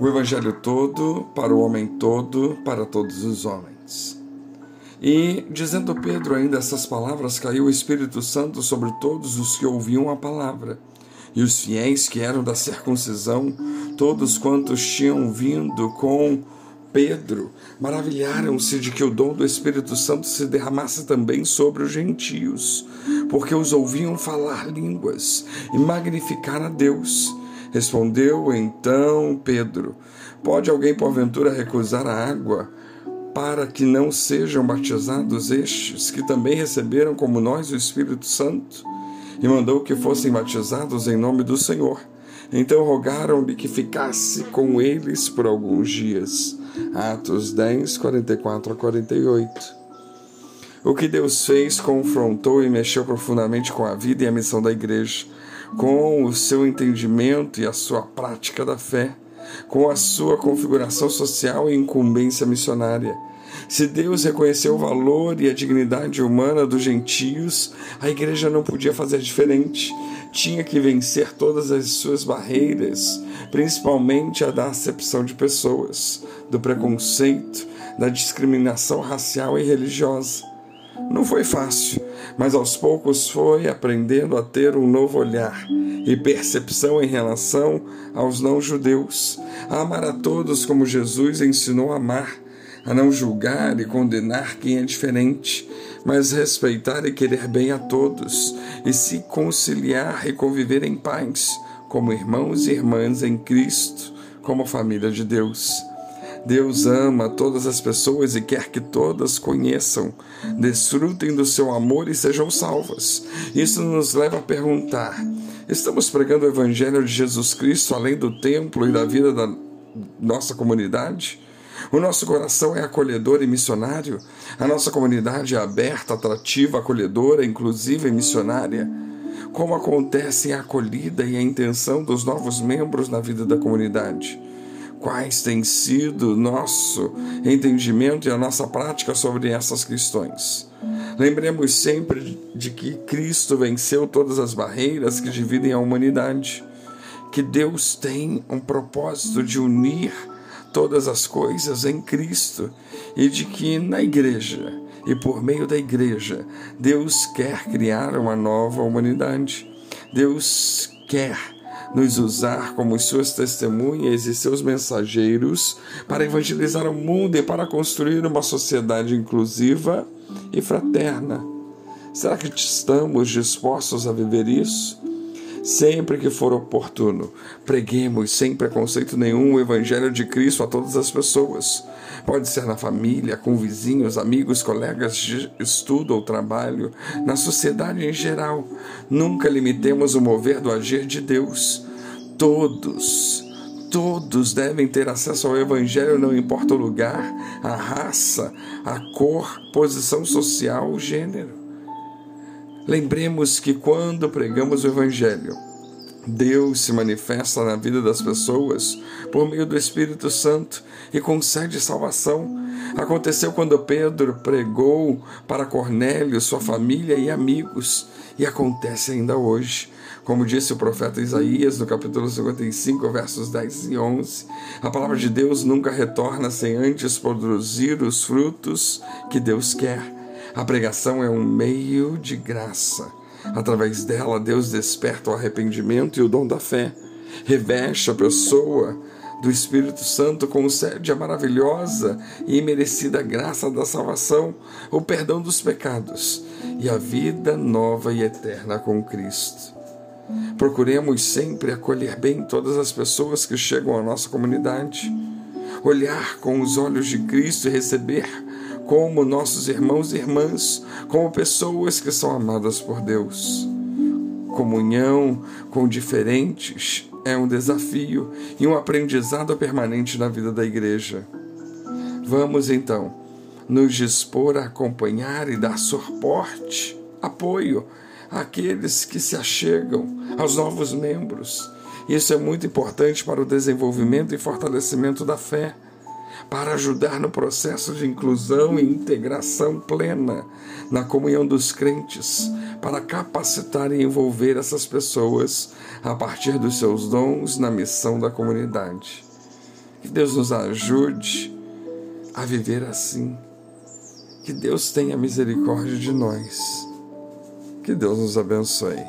o Evangelho todo, para o homem todo, para todos os homens. E, dizendo Pedro ainda essas palavras, caiu o Espírito Santo sobre todos os que ouviam a palavra. E os fiéis que eram da circuncisão, todos quantos tinham vindo com Pedro, maravilharam-se de que o dom do Espírito Santo se derramasse também sobre os gentios, porque os ouviam falar línguas e magnificar a Deus. Respondeu então Pedro: Pode alguém porventura recusar a água para que não sejam batizados estes que também receberam como nós o Espírito Santo? E mandou que fossem batizados em nome do Senhor. Então rogaram-lhe que ficasse com eles por alguns dias. Atos 10, 44 a 48. O que Deus fez confrontou e mexeu profundamente com a vida e a missão da igreja com o seu entendimento e a sua prática da fé, com a sua configuração social e incumbência missionária. Se Deus reconheceu o valor e a dignidade humana dos gentios, a igreja não podia fazer diferente. Tinha que vencer todas as suas barreiras, principalmente a da acepção de pessoas, do preconceito, da discriminação racial e religiosa. Não foi fácil, mas aos poucos foi aprendendo a ter um novo olhar e percepção em relação aos não-judeus, a amar a todos como Jesus ensinou a amar, a não julgar e condenar quem é diferente, mas respeitar e querer bem a todos, e se conciliar e conviver em paz, como irmãos e irmãs em Cristo, como família de Deus. Deus ama todas as pessoas e quer que todas conheçam, desfrutem do seu amor e sejam salvas. Isso nos leva a perguntar: estamos pregando o Evangelho de Jesus Cristo além do templo e da vida da nossa comunidade? O nosso coração é acolhedor e missionário? A nossa comunidade é aberta, atrativa, acolhedora, inclusiva e missionária? Como acontece a acolhida e a intenção dos novos membros na vida da comunidade? Quais têm sido nosso entendimento e a nossa prática sobre essas questões. Lembremos sempre de que Cristo venceu todas as barreiras que dividem a humanidade, que Deus tem um propósito de unir todas as coisas em Cristo e de que na igreja e por meio da igreja Deus quer criar uma nova humanidade. Deus quer nos usar como suas testemunhas e seus mensageiros para evangelizar o mundo e para construir uma sociedade inclusiva e fraterna. Será que estamos dispostos a viver isso? Sempre que for oportuno, preguemos sem preconceito nenhum o Evangelho de Cristo a todas as pessoas. Pode ser na família, com vizinhos, amigos, colegas de estudo ou trabalho, na sociedade em geral. Nunca limitemos o mover do agir de Deus. Todos, todos devem ter acesso ao Evangelho, não importa o lugar, a raça, a cor, posição social, gênero. Lembremos que quando pregamos o Evangelho, Deus se manifesta na vida das pessoas por meio do Espírito Santo e concede salvação. Aconteceu quando Pedro pregou para Cornélio, sua família e amigos, e acontece ainda hoje. Como disse o profeta Isaías no capítulo 55, versos 10 e 11, a palavra de Deus nunca retorna sem antes produzir os frutos que Deus quer. A pregação é um meio de graça. Através dela, Deus desperta o arrependimento e o dom da fé. Reveste a pessoa do Espírito Santo concede a maravilhosa e imerecida graça da salvação, o perdão dos pecados e a vida nova e eterna com Cristo. Procuremos sempre acolher bem todas as pessoas que chegam à nossa comunidade, olhar com os olhos de Cristo e receber como nossos irmãos e irmãs, como pessoas que são amadas por Deus. Comunhão com diferentes é um desafio e um aprendizado permanente na vida da igreja. Vamos então nos dispor a acompanhar e dar suporte, apoio àqueles que se achegam, aos novos membros. Isso é muito importante para o desenvolvimento e fortalecimento da fé para ajudar no processo de inclusão e integração plena na comunhão dos crentes, para capacitar e envolver essas pessoas a partir dos seus dons na missão da comunidade. Que Deus nos ajude a viver assim. Que Deus tenha misericórdia de nós. Que Deus nos abençoe.